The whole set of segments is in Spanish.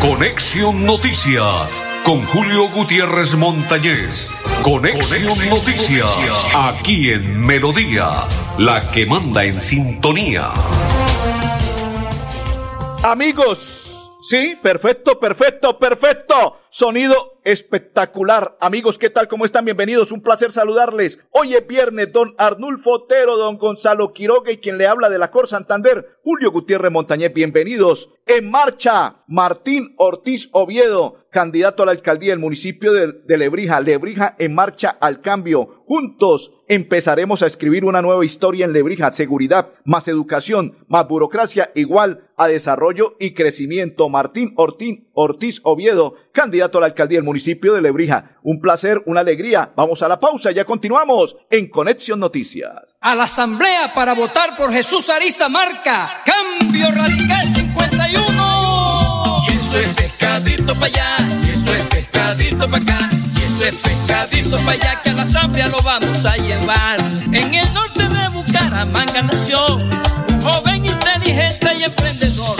Conexión Noticias con Julio Gutiérrez Montañez. Conexión, Noticias, aquí en Melodía, la que manda en sintonía. Amigos, sí, perfecto, perfecto, perfecto. Sonido espectacular. Amigos, ¿qué tal? ¿Cómo están? Bienvenidos. Un placer saludarles. Hoy es viernes, don Arnulfo Otero, don Gonzalo Quiroga y quien le habla de la Cor Santander, Julio Gutiérrez Montañez. Bienvenidos. En marcha, Martín Ortiz Oviedo, candidato a la alcaldía del municipio de, Lebrija. Lebrija en marcha al cambio. Juntos empezaremos a escribir una nueva historia en Lebrija. Seguridad, más educación, más burocracia, igual a desarrollo y crecimiento. Martín Ortiz Oviedo, candidato a la alcaldía del municipio de Lebrija. Un placer, una alegría. Vamos a la pausa, ya continuamos en Conexión Noticias. A la asamblea para votar por Jesús Ariza Marca. Cambio Radical 51. Y eso es pescadito para allá, y eso es pescadito para acá. Y eso es pescadito para allá que a la asamblea lo vamos a llevar. En el norte de Bucaramanga nació un joven inteligente y emprendedor.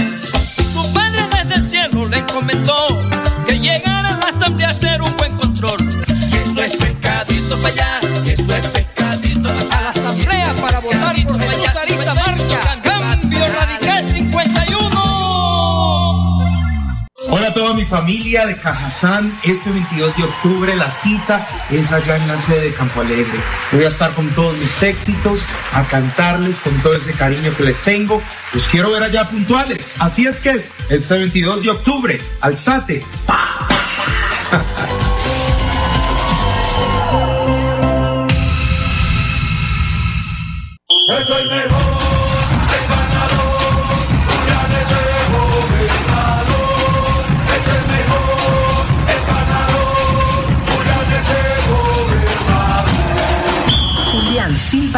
Su padre desde el cielo le comentó para allá, eso es pescadito A la asamblea para votar por Jesús Ariza Marca. Cambio Radical 51. Hola a toda mi familia de Cajazán. Este 22 de octubre la cita es allá en la sede de Campo Alegre. Voy a estar con todos mis éxitos, a cantarles con todo ese cariño que les tengo. Los quiero ver allá puntuales. Así es que es, este 22 de octubre, alzate. ¡Pah!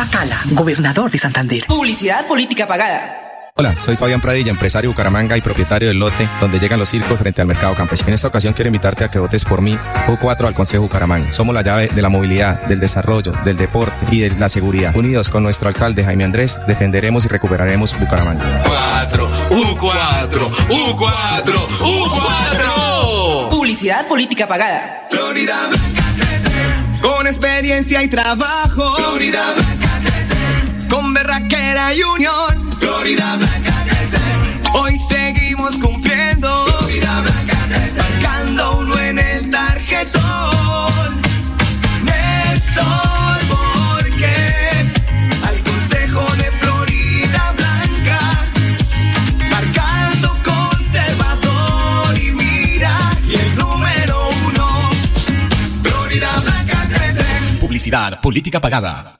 Julián Silva Cala, gobernador de Santander. Publicidad política pagada. Hola, soy Fabián Pradilla, empresario de Bucaramanga y propietario del lote donde llegan los circos frente al mercado campesino. En esta ocasión quiero invitarte a que votes por mí, U4 al Consejo Bucaramanga. Somos la llave de la movilidad, del desarrollo, del deporte y de la seguridad. Unidos con nuestro alcalde Jaime Andrés, defenderemos y recuperaremos Bucaramanga. 4, U4, U4, U4. Publicidad política pagada. Florida Blanca crece. Con experiencia y trabajo. Florida Blanca. Con berraquera y unión. Florida Blanca crece. Hoy seguimos cumpliendo. Florida Blanca crece. Sacando uno en el tarjetón. Néstor Borges. Al consejo de Florida Blanca. Marcando conservador y mira. Y el número uno. Florida Blanca crece. Publicidad, política pagada.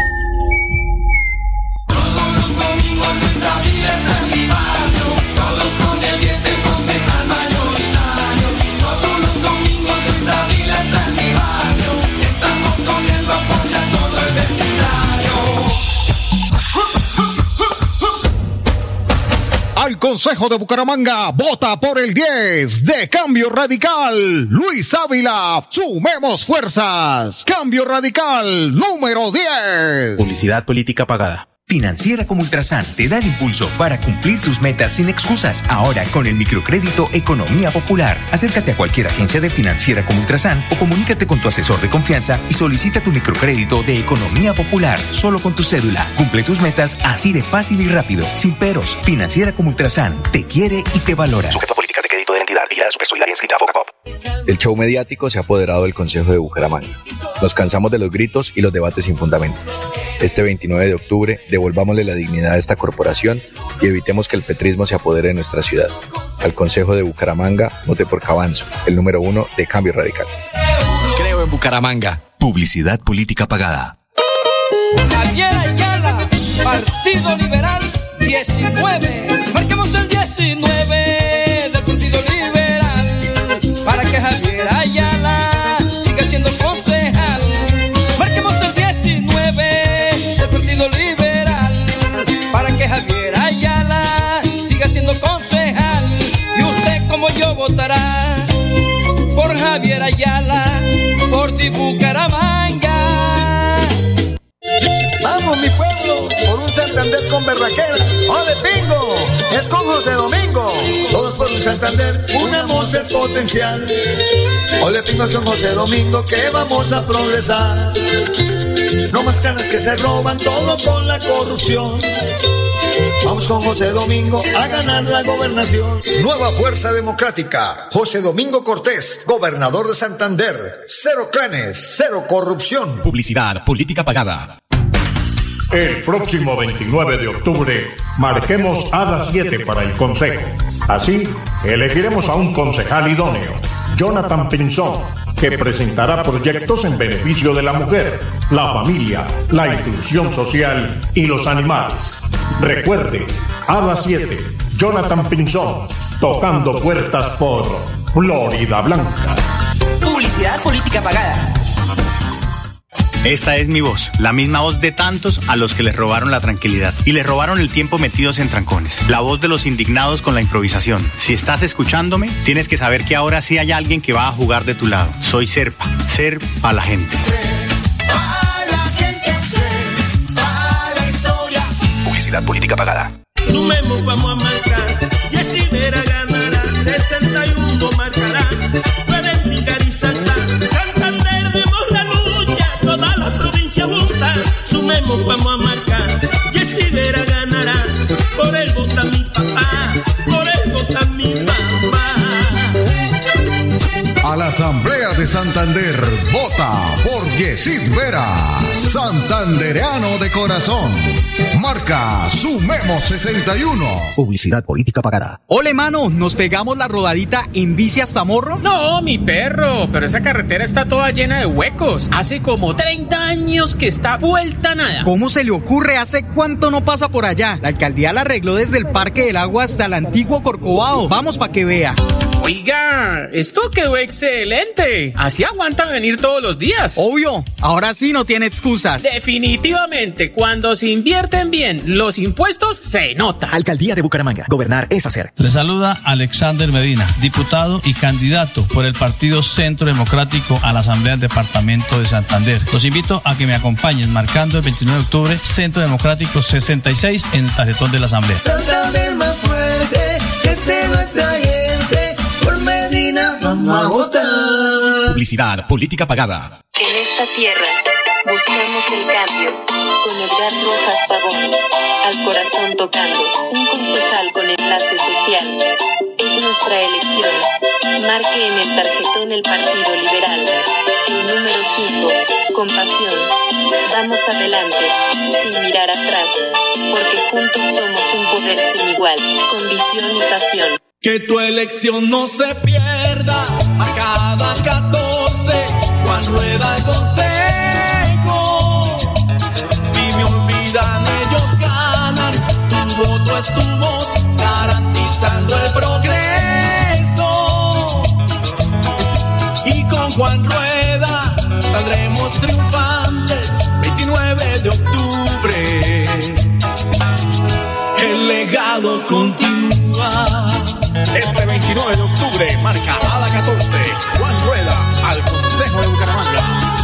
Consejo de Bucaramanga, vota por el 10 de Cambio Radical. Luis Ávila, sumemos fuerzas. Cambio Radical número 10. Publicidad política pagada. Financiera como Ultrasan te da el impulso para cumplir tus metas sin excusas. Ahora con el microcrédito Economía Popular. Acércate a cualquier agencia de Financiera como Ultrasan o comunícate con tu asesor de confianza y solicita tu microcrédito de Economía Popular solo con tu cédula. Cumple tus metas así de fácil y rápido, sin peros. Financiera como Ultrasan te quiere y te valora. Sujeto a políticas de crédito de la entidad, vigilada supersolidaria inscrita a Focapop. El show mediático se ha apoderado del Consejo de Bucaramanga. Nos cansamos de los gritos y los debates sin fundamento. Este 29 de octubre, devolvámosle la dignidad a esta corporación y evitemos que el petrismo se apodere de nuestra ciudad. Al Consejo de Bucaramanga, vote por Cabanzo, el número uno de Cambio Radical. Creo en Bucaramanga. Publicidad política pagada. Javier Ayala, Partido Liberal 19. Marca Ayala, por ti Bucaramanga. Vamos mi pueblo, por un Santander con berraquera. ¡Ole pingo! Es con José Domingo. Un Santander, unamos el potencial. Ole pingo es con José Domingo que vamos a progresar. No más canas que se roban todo con la corrupción. Vamos con José Domingo a ganar la gobernación. Nueva Fuerza Democrática. José Domingo Cortés, gobernador de Santander. Cero clanes, cero corrupción. Publicidad, política pagada. El próximo 29 de octubre marquemos a las 7 para el Consejo. Así, elegiremos a un concejal idóneo, Jonathan Pinzón, que presentará proyectos en beneficio de la mujer, la familia, la inclusión social y los animales. Recuerde, a las 7, Jonathan Pinzón, tocando puertas por Florida Blanca. Publicidad política pagada. Esta es mi voz, la misma voz de tantos a los que les robaron la tranquilidad y les robaron el tiempo metidos en trancones. La voz de los indignados con la improvisación. Si estás escuchándome, tienes que saber que ahora sí hay alguien que va a jugar de tu lado. Soy Serpa, ser para la gente. Publicidad política pagada. Sumemos, vamos a marcar. Y así verá ganará. 61 marcarás. Vamos a marcar. Y así verá ganará. Por él vota mi papá. Por él vota mi papá. A la Santander, vota por Yesid Vera, santandereano de corazón. Marca Sumemos 61. Publicidad política pagada. Ole, mano, ¿nos pegamos la rodadita en bici hasta Morro? No, mi perro, pero esa carretera está toda llena de huecos. Hace como 30 años que está vuelta nada. ¿Cómo se le ocurre? ¿Hace cuánto no pasa por allá? La alcaldía la arregló desde el Parque del Agua hasta el antiguo Corcovado. Vamos para que vea. Oiga, esto quedó excelente. Así aguantan venir todos los días. Obvio, ahora sí no tiene excusas. Definitivamente, cuando se invierten bien los impuestos, se nota. Alcaldía de Bucaramanga. Gobernar es hacer. Le saluda Alexander Medina, diputado y candidato por el Partido Centro Democrático a la Asamblea del Departamento de Santander. Los invito a que me acompañen marcando el 29 de octubre Centro Democrático 66 en el tarjetón de la Asamblea. Santander más fuerte, que se lo atrayente. Vamos a votar. Publicidad, política pagada. En esta tierra buscamos el cambio con Edgar Rojas Pavón, al corazón tocando, un concejal con enlace social. Es nuestra elección. Marque en el tarjetón el Partido Liberal. El número 5, con pasión. Vamos adelante, sin mirar atrás, porque juntos somos un poder sin igual, con visión y pasión. Que tu elección no se pierda a cada 14. Juan Rueda consejo. Si me olvidan, ellos ganan. Tu voto es tu voz, garantizando el progreso. Y con Juan Rueda saldremos triunfantes. 29 de octubre. El legado continúa.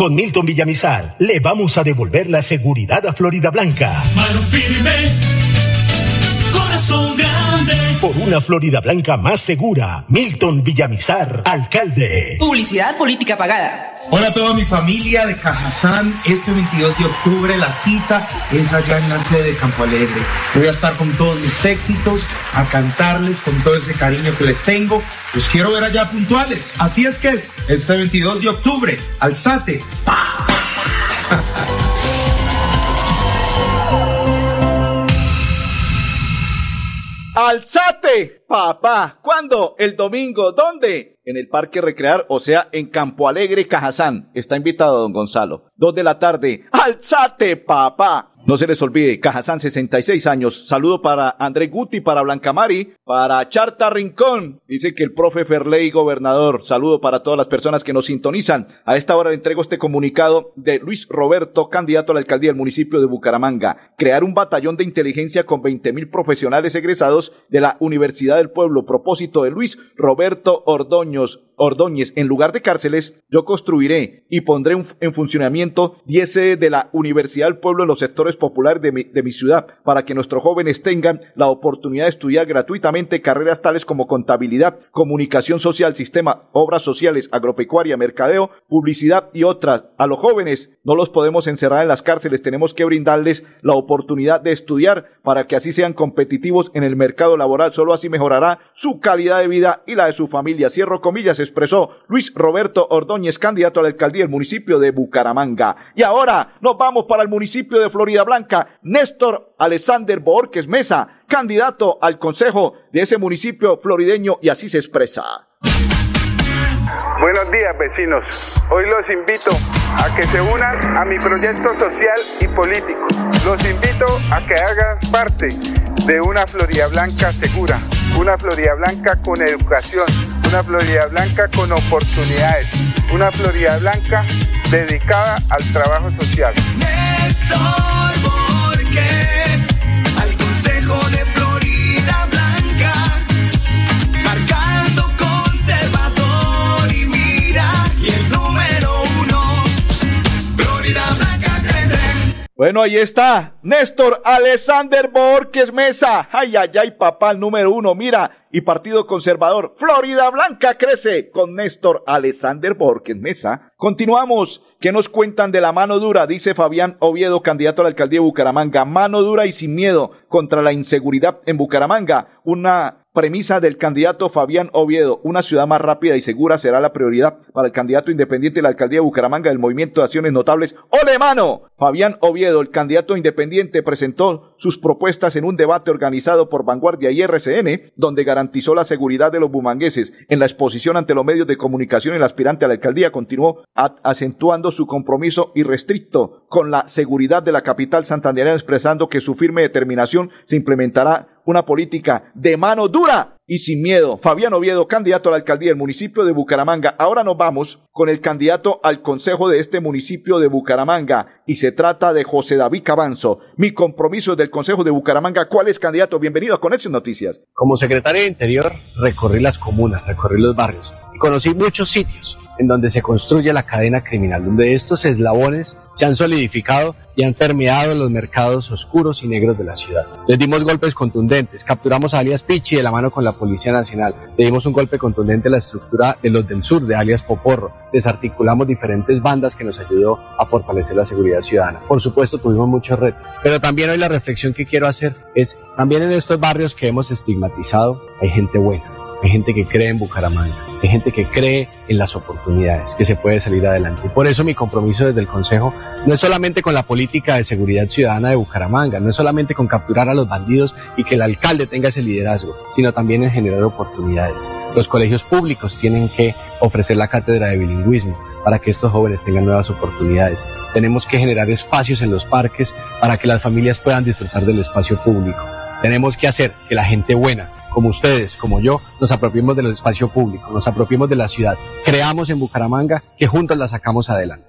Con Milton Villamizar le vamos a devolver la seguridad a Florida Blanca. Mano firme, corazón grande. Por una Florida Blanca más segura, Milton Villamizar, alcalde. Publicidad política pagada. Hola a toda mi familia de Cajazán. Este 22 de octubre la cita es allá en la sede de Campo Alegre. Voy a estar con todos mis éxitos, a cantarles con todo ese cariño que les tengo. Los quiero ver allá puntuales. Así es que es, este 22 de octubre, alzate. Alzate, papá. ¿Cuándo? El domingo. ¿Dónde? En el Parque Recrear, o sea, en Campo Alegre, Cajazán. Está invitado don Gonzalo. Dos de la tarde. Alzate, papá. No se les olvide, Cajazán, 66 años. Saludo para André Guti, para Blancamari, para Charta Rincón. Dice que el profe Ferley, gobernador. Saludo para todas las personas que nos sintonizan. A esta hora le entrego este comunicado de Luis Roberto, candidato a la alcaldía del municipio de Bucaramanga. Crear un batallón de inteligencia con 20 mil profesionales egresados de la Universidad del Pueblo. Propósito de Luis Roberto Ordoños, Ordóñez. En lugar de cárceles, yo construiré y pondré en funcionamiento 10 sedes de la Universidad del Pueblo en los sectores populares de mi, de mi ciudad para que nuestros jóvenes tengan la oportunidad de estudiar gratuitamente carreras tales como contabilidad, comunicación social, sistema, obras sociales, agropecuaria, mercadeo, publicidad y otras. A los jóvenes no los podemos encerrar en las cárceles, tenemos que brindarles la oportunidad de estudiar para que así sean competitivos en el mercado laboral. Solo así mejorará su calidad de vida y la de su familia. Cierro comillas, expresó Luis Roberto Ordóñez, candidato a la alcaldía del municipio de Bucaramanga. Y ahora nos vamos para el municipio de Florida Blanca. Néstor Alexander Borges Mesa, candidato al consejo de ese municipio florideño y así se expresa. Buenos días vecinos. Hoy los invito a que se unan a mi proyecto social y político. Los invito a que hagan parte de una Florida Blanca segura, una Florida Blanca con educación, una Florida Blanca con oportunidades, una Florida Blanca dedicada al trabajo social. Néstor Bueno, ahí está. Néstor Alexander Borges Mesa. Ay, ay, ay, papá, el número uno. Mira, y Partido Conservador. Florida Blanca crece con Néstor Alexander Borges Mesa. Continuamos. ¿Qué nos cuentan de la mano dura? Dice Fabián Oviedo, candidato a la alcaldía de Bucaramanga. Mano dura y sin miedo contra la inseguridad en Bucaramanga. Una premisa del candidato Fabián Oviedo. Una ciudad más rápida y segura será la prioridad para el candidato independiente de la alcaldía de Bucaramanga del Movimiento de Acciones Notables. ¡Ole mano! Fabián Oviedo, el candidato independiente, presentó sus propuestas en un debate organizado por Vanguardia y RCN, donde garantizó la seguridad de los bumangueses. En la exposición ante los medios de comunicación, el aspirante a la alcaldía continuó acentuando su compromiso irrestricto con la seguridad de la capital santandereana, expresando que su firme determinación se implementará una política de mano dura y sin miedo. Fabián Oviedo, candidato a la alcaldía del municipio de Bucaramanga. Ahora nos vamos con el candidato al consejo de este municipio de Bucaramanga y se trata de José David Cabanzo. Mi compromiso es del consejo de Bucaramanga. ¿Cuál es candidato? Bienvenido a Conexión Noticias. Como secretario de Interior recorrí las comunas, recorrí los barrios conocí muchos sitios en donde se construye la cadena criminal, donde estos eslabones se han solidificado y han permeado los mercados oscuros y negros de la ciudad. Les dimos golpes contundentes, capturamos a alias Pichi de la mano con la Policía Nacional, le dimos un golpe contundente a la estructura de los del sur de alias Poporro, desarticulamos diferentes bandas que nos ayudó a fortalecer la seguridad ciudadana. Por supuesto tuvimos muchos retos, pero también hoy la reflexión que quiero hacer es, también en estos barrios que hemos estigmatizado hay gente buena, hay gente que cree en Bucaramanga, hay gente que cree en las oportunidades, que se puede salir adelante. Por eso mi compromiso desde el Consejo no es solamente con la política de seguridad ciudadana de Bucaramanga, no es solamente con capturar a los bandidos y que el alcalde tenga ese liderazgo, sino también en generar oportunidades. Los colegios públicos tienen que ofrecer la cátedra de bilingüismo para que estos jóvenes tengan nuevas oportunidades. Tenemos que generar espacios en los parques para que las familias puedan disfrutar del espacio público. Tenemos que hacer que la gente buena, como ustedes, como yo, nos apropiemos del espacio público, nos apropiemos de la ciudad, creamos en Bucaramanga que juntos la sacamos adelante.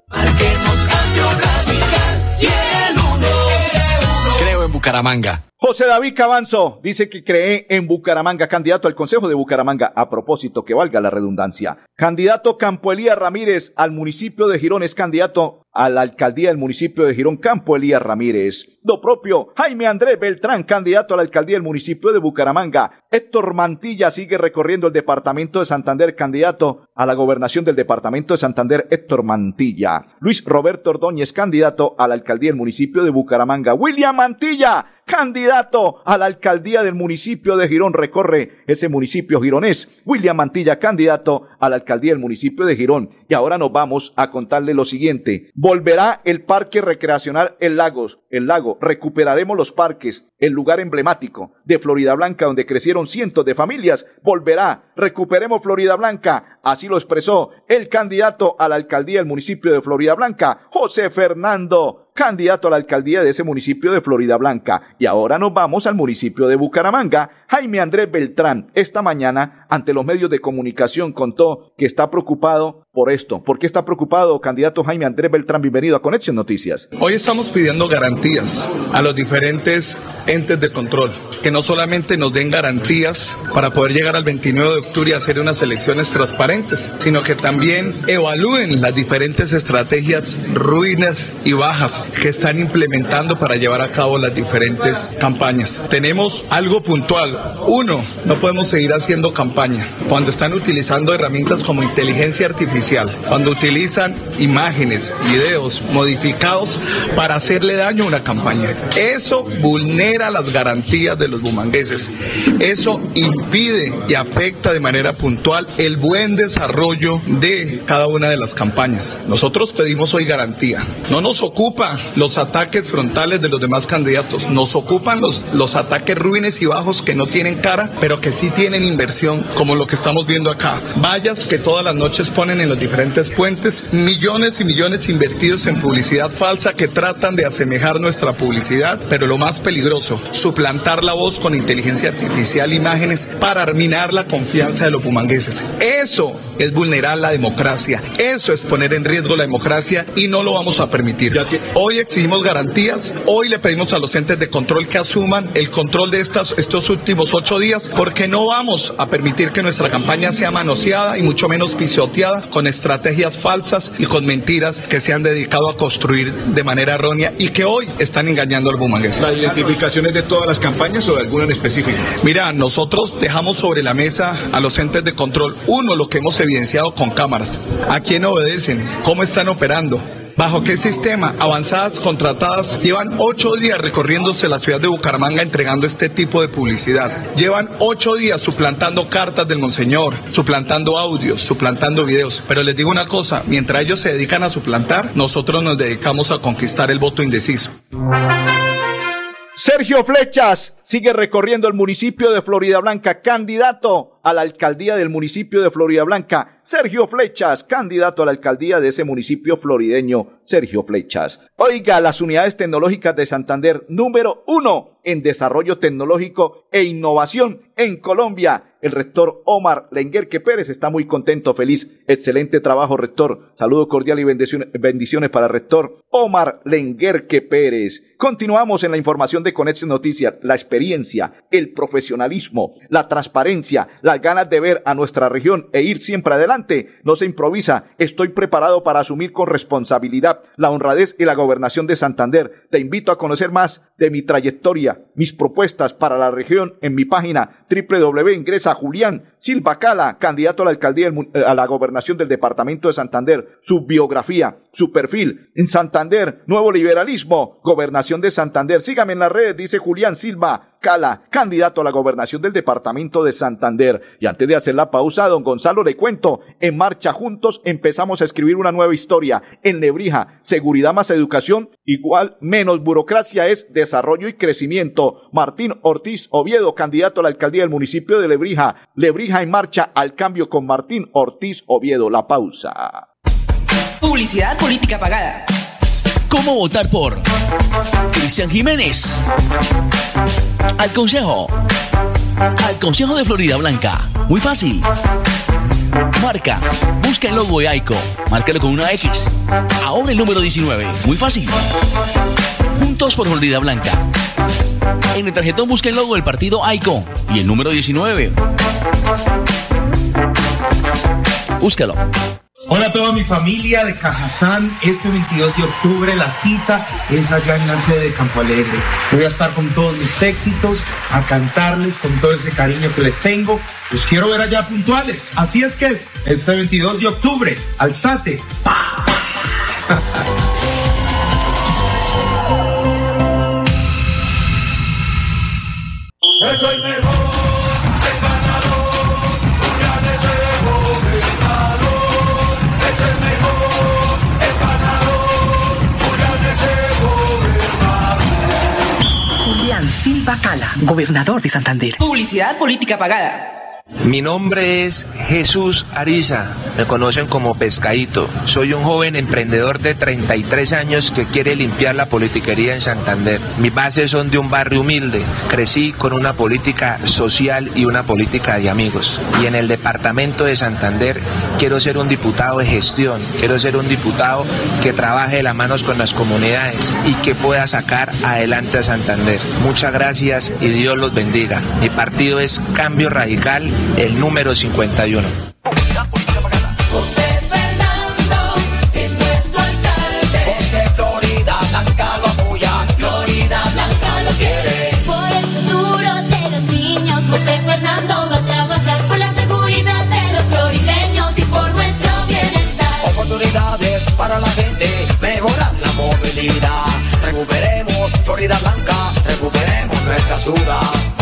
Creo en Bucaramanga. José David Cabanzo dice que cree en Bucaramanga, candidato al Consejo de Bucaramanga. A propósito, que valga la redundancia. Candidato Campo Elías Ramírez al municipio de Girón es candidato a la alcaldía del municipio de Girón, Campo Elías Ramírez. Lo propio, Jaime Andrés Beltrán, candidato a la alcaldía del municipio de Bucaramanga. Héctor Mantilla sigue recorriendo el departamento de Santander, candidato a la gobernación del departamento de Santander, Héctor Mantilla. Luis Roberto Ordóñez, candidato a la alcaldía del municipio de Bucaramanga. William Mantilla, candidato a la alcaldía del municipio de Girón. Recorre ese municipio gironés. William Mantilla, candidato a la alcaldía del municipio de Girón. Y ahora nos vamos a contarle lo siguiente. Volverá el parque recreacional El Lagos, el lago. Recuperaremos los parques, el lugar emblemático de Florida Blanca donde crecieron cientos de familias. Volverá. Recuperemos Florida Blanca. Así lo expresó el candidato a la alcaldía del municipio de Florida Blanca, José Fernando candidato a la alcaldía de ese municipio de Florida Blanca. Y ahora nos vamos al municipio de Bucaramanga. Jaime Andrés Beltrán, esta mañana, ante los medios de comunicación, contó que está preocupado por esto. ¿Por qué está preocupado, candidato Jaime Andrés Beltrán? Bienvenido a Conexión Noticias. Hoy estamos pidiendo garantías a los diferentes entes de control, que no solamente nos den garantías para poder llegar al 29 de octubre y hacer unas elecciones transparentes, sino que también evalúen las diferentes estrategias ruinas y bajas que están implementando para llevar a cabo las diferentes campañas. Tenemos algo puntual. Uno, no podemos seguir haciendo campaña cuando están utilizando herramientas como inteligencia artificial, cuando utilizan imágenes, videos modificados para hacerle daño a una campaña. Eso vulnera las garantías de los bumangueses. Eso impide y afecta de manera puntual el buen desarrollo de cada una de las campañas. Nosotros pedimos hoy garantía. No nos ocupa los ataques frontales de los demás candidatos, nos ocupan los, los ataques ruines y bajos que no tienen cara, pero que sí tienen inversión, como lo que estamos viendo acá. Vallas que todas las noches ponen en los diferentes puentes, millones y millones invertidos en publicidad falsa que tratan de asemejar nuestra publicidad, pero lo más peligroso, suplantar la voz con inteligencia artificial, imágenes para minar la confianza de los pumangueses. Eso es vulnerar la democracia, eso es poner en riesgo la democracia y no lo vamos a permitir. Hoy exigimos garantías, hoy le pedimos a los entes de control que asuman el control de estas, estos últimos ocho días, porque no vamos a permitir que nuestra campaña sea manoseada y mucho menos pisoteada con estrategias falsas y con mentiras que se han dedicado a construir de manera errónea y que hoy están engañando al bumangués. ¿Las identificaciones de todas las campañas o de alguna en específico? Mira, nosotros dejamos sobre la mesa a los entes de control, uno, lo que hemos evidenciado con cámaras, a quién obedecen, cómo están operando, ¿Bajo qué sistema? Avanzadas, contratadas, llevan ocho días recorriéndose la ciudad de Bucaramanga entregando este tipo de publicidad. Llevan ocho días suplantando cartas del Monseñor, suplantando audios, suplantando videos. Pero les digo una cosa, mientras ellos se dedican a suplantar, nosotros nos dedicamos a conquistar el voto indeciso. Sergio Flechas sigue recorriendo el municipio de Florida Blanca, candidato a la alcaldía del municipio de Florida Blanca. Sergio Flechas, candidato a la alcaldía de ese municipio florideño, Sergio Flechas. Oiga, las unidades tecnológicas de Santander, número uno en desarrollo tecnológico e innovación en Colombia. El rector Omar Lenguerque Pérez está muy contento, feliz. Excelente trabajo, rector. Saludo cordial y bendiciones, para el rector Omar Lenguerque Pérez. Continuamos en la información de Conexión Noticias. La experiencia, el profesionalismo, la transparencia, las ganas de ver a nuestra región e ir siempre adelante. No se improvisa. Estoy preparado para asumir con responsabilidad la honradez y la gobernación de Santander. Te invito a conocer más de mi trayectoria, mis propuestas para la región en mi página www. Ingresa Julián Silva Cala, candidato a la alcaldía, del, a la gobernación del departamento de Santander. Su biografía, su perfil. En Santander, nuevo liberalismo, gobernación de Santander. Sígame en la red, dice Julián Silva Cala, candidato a la gobernación del departamento de Santander. Y antes de hacer la pausa, don Gonzalo le cuento, en marcha juntos empezamos a escribir una nueva historia. En Lebrija, seguridad más educación, igual menos burocracia es y crecimiento. Martín Ortiz Oviedo, candidato a la alcaldía del municipio de Lebrija. Lebrija en marcha al cambio con Martín Ortiz Oviedo. La pausa. Publicidad política pagada. ¿Cómo votar por Cristian Jiménez? Al Consejo. Al Consejo de Florida Blanca. Muy fácil. Marca. Busca el logo de AICO. Márcalo con una X. Ahora el número 19. Muy fácil. Por Florida Blanca. En el tarjetón busca el logo del partido AICO y el número 19. Búscalo. Hola a toda mi familia de Cajazán. Este 22 de octubre la cita es allá en la sede de Campo Alegre. Voy a estar con todos mis éxitos, a cantarles con todo ese cariño que les tengo. Los quiero ver allá puntuales. Así es que es, este 22 de octubre, alzate. Es el mejor, es ganador. Julián es el gobernador. Es el mejor, es ganador. Julián es el gobernador. Julián Silva Cala, gobernador de Santander. Publicidad política pagada. Mi nombre es Jesús Ariza, me conocen como Pescadito. Soy un joven emprendedor de 33 años que quiere limpiar la politiquería en Santander. Mis bases son de un barrio humilde. Crecí con una política social y una política de amigos. Y en el departamento de Santander quiero ser un diputado de gestión, quiero ser un diputado que trabaje de las manos con las comunidades y que pueda sacar adelante a Santander. Muchas gracias y Dios los bendiga. Mi partido es Cambio Radical, el número 51. José Fernando es nuestro alcalde. Porque Florida Blanca lo apoya. Florida Blanca lo quiere. Por el futuro de los niños, José Fernando va a trabajar por la seguridad de los florideños y por nuestro bienestar. Oportunidades para la gente, mejorar la movilidad. Recuperemos Florida Blanca, recuperemos nuestra ciudad.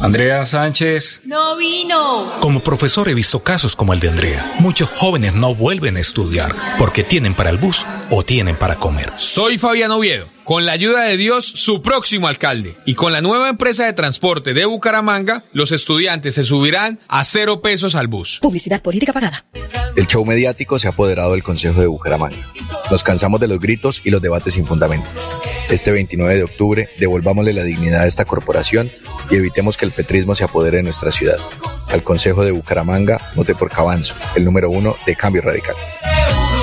Andrea Sánchez. No vino. Como profesor he visto casos como el de Andrea. Muchos jóvenes no vuelven a estudiar porque tienen para el bus o tienen para comer. Soy Fabián Oviedo. Con la ayuda de Dios, su próximo alcalde. Y con la nueva empresa de transporte de Bucaramanga, los estudiantes se subirán a cero pesos al bus. Publicidad política pagada. El show mediático se ha apoderado del Consejo de Bucaramanga. Nos cansamos de los gritos y los debates sin fundamento. Este 29 de octubre, devolvámosle la dignidad a esta corporación y evitemos que el petrismo se apodere de nuestra ciudad. Al Consejo de Bucaramanga, vote por Cabanzo, el número uno de Cambio Radical.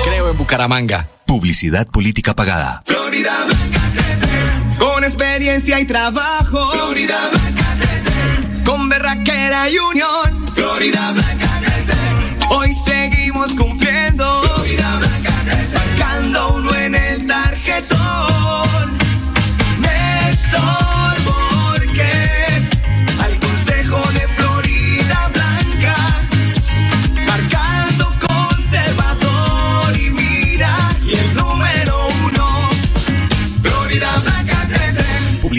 Creo en Bucaramanga. Publicidad política pagada. Florida Blanca crece. Con experiencia y trabajo. Florida Blanca crece. Con berraquera y unión. Florida Blanca crece. Hoy seguimos cumpliendo. Florida Blanca crece. Marcando uno en el tarjetón. Néstor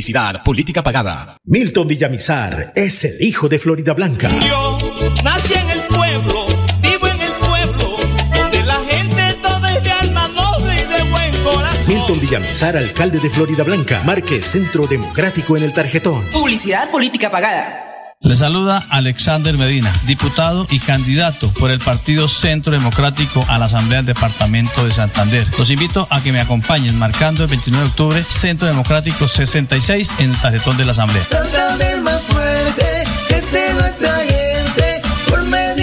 Publicidad, política pagada. Milton Villamizar es el hijo de Florida Blanca. Yo nací en el pueblo, vivo en el pueblo, donde la gente toda es de alma noble y de buen corazón. Milton Villamizar, alcalde de Florida Blanca, marque Centro Democrático en el tarjetón. Publicidad política pagada. Le saluda Alexander Medina, diputado y candidato por el Partido Centro Democrático a la Asamblea del Departamento de Santander. Los invito a que me acompañen marcando el 29 de octubre Centro Democrático 66 en el tarjetón de la Asamblea. Santander más fuerte, que se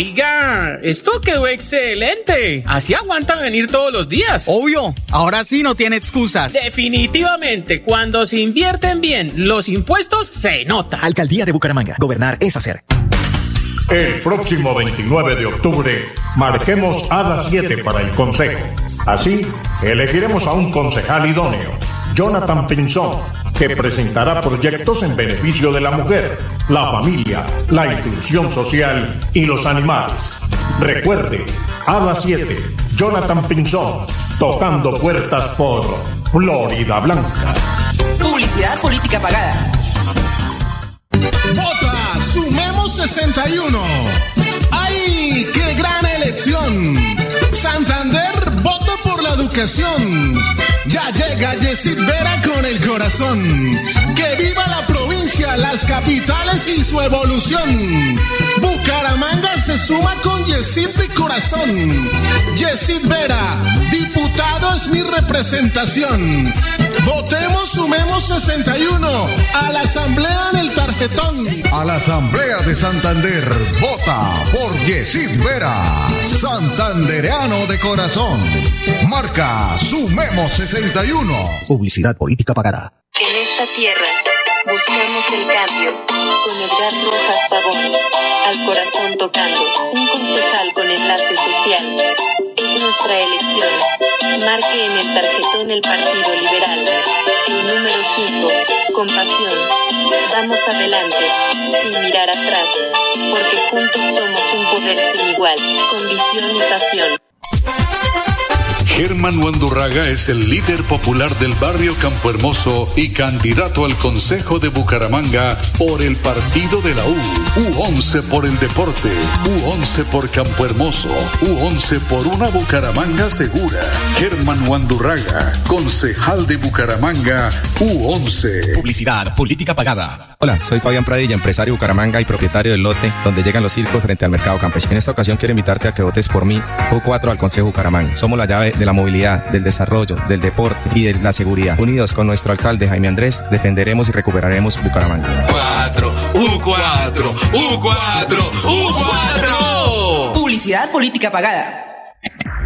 Oiga, esto quedó excelente. Así aguantan venir todos los días. Obvio, ahora sí no tiene excusas. Definitivamente, cuando se invierten bien los impuestos, se nota. Alcaldía de Bucaramanga. Gobernar es hacer. El próximo 29 de octubre marquemos a las 7 para el Consejo. Así, elegiremos a un concejal idóneo, Jonathan Pinzón, que presentará proyectos en beneficio de la mujer, la familia, la inclusión social y los animales. Recuerde, a las 7, Jonathan Pinzón, tocando puertas por Florida Blanca. Publicidad política pagada. Vota Sumemos 61. ¡Ay, qué gran elección! Santander educación. Ya llega Yesid Vera con el corazón. Que viva la provincia, las capitales y su evolución. Bucaramanga se suma con Yesid de corazón. Yesid Vera, diputado es mi representación. Votemos, sumemos 61 a la asamblea en el tarjetón. A la Asamblea de Santander, vota por Yesid Vera, santandereano de corazón. Marca Sumemos 61. Publicidad política pagada. En esta tierra buscamos el cambio con Edgar Rojas Pavón, al corazón tocando, un concejal con enlace social. Es nuestra elección. Marque en el tarjetón el Partido Liberal. El número 5, compasión. Vamos adelante, sin mirar atrás, porque juntos somos un poder sin igual, con visión y pasión. Germán Wandurraga es el líder popular del barrio Campo Hermoso y candidato al Consejo de Bucaramanga por el partido de la U. U11 por el deporte, U11 por Campo Hermoso, U11 por una Bucaramanga segura. Germán Wandurraga, concejal de Bucaramanga, U11. Publicidad política pagada. Hola, soy Fabián Pradilla, empresario de Bucaramanga y propietario del lote donde llegan los circos frente al mercado campesino. En esta ocasión quiero invitarte a que votes por mí, U4 al Consejo Bucaramanga. Somos la llave de la movilidad, del desarrollo, del deporte y de la seguridad. Unidos con nuestro alcalde Jaime Andrés, defenderemos y recuperaremos Bucaramanga. 4, U4, U4, U4. Publicidad política pagada.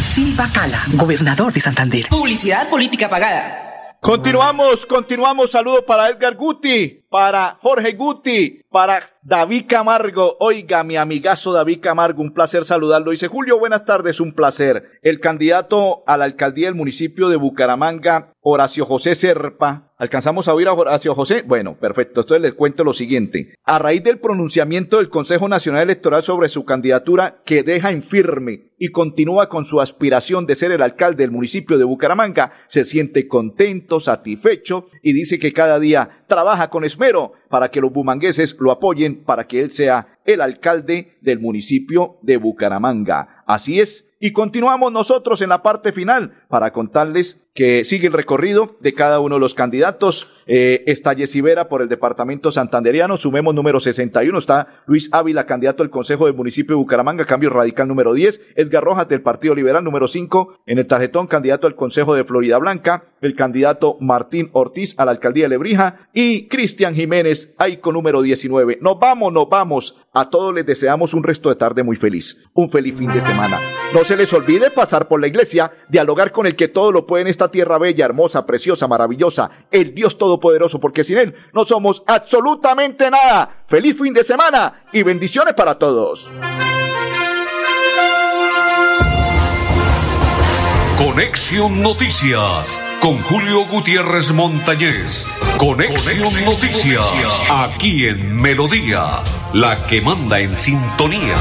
Silva Cala, gobernador de Santander. Publicidad política pagada. Continuamos, continuamos. Saludo para Edgar Guti, para Jorge Guti, para David Camargo. Oiga, mi amigazo David Camargo, un placer saludarlo. Dice Julio, buenas tardes, un placer. El candidato a la alcaldía del municipio de Bucaramanga, Horacio José Serpa. ¿Alcanzamos a oír a Horacio José? Bueno, perfecto. Entonces les cuento lo siguiente. A raíz del pronunciamiento del Consejo Nacional Electoral sobre su candidatura, que deja en firme y continúa con su aspiración de ser el alcalde del municipio de Bucaramanga, se siente contento, satisfecho y dice que cada día trabaja con esmero para que los bumangueses lo apoyen para que él sea el alcalde del municipio de Bucaramanga. Así es. Y continuamos nosotros en la parte final para contarles que sigue el recorrido de cada uno de los candidatos. Eh, está Yesivera por el departamento santanderiano, sumemos número 61. Está Luis Ávila, candidato al Consejo del Municipio de Bucaramanga, cambio radical número 10. Edgar Rojas del Partido Liberal número 5. En el tarjetón, candidato al Consejo de Florida Blanca. El candidato Martín Ortiz a la alcaldía de Lebrija. Y Cristian Jiménez, Aico número 19. Nos vamos, nos vamos. A todos les deseamos un resto de tarde muy feliz. Un feliz fin de semana. No se les olvide pasar por la iglesia, dialogar con el que todo lo puede en esta tierra bella, hermosa, preciosa, maravillosa, el Dios Todopoderoso, porque sin Él no somos absolutamente nada. Feliz fin de semana y bendiciones para todos. Conexión Noticias con Julio Gutiérrez Montañez. Conexión, Noticias, aquí en Melodía, la que manda en sintonía.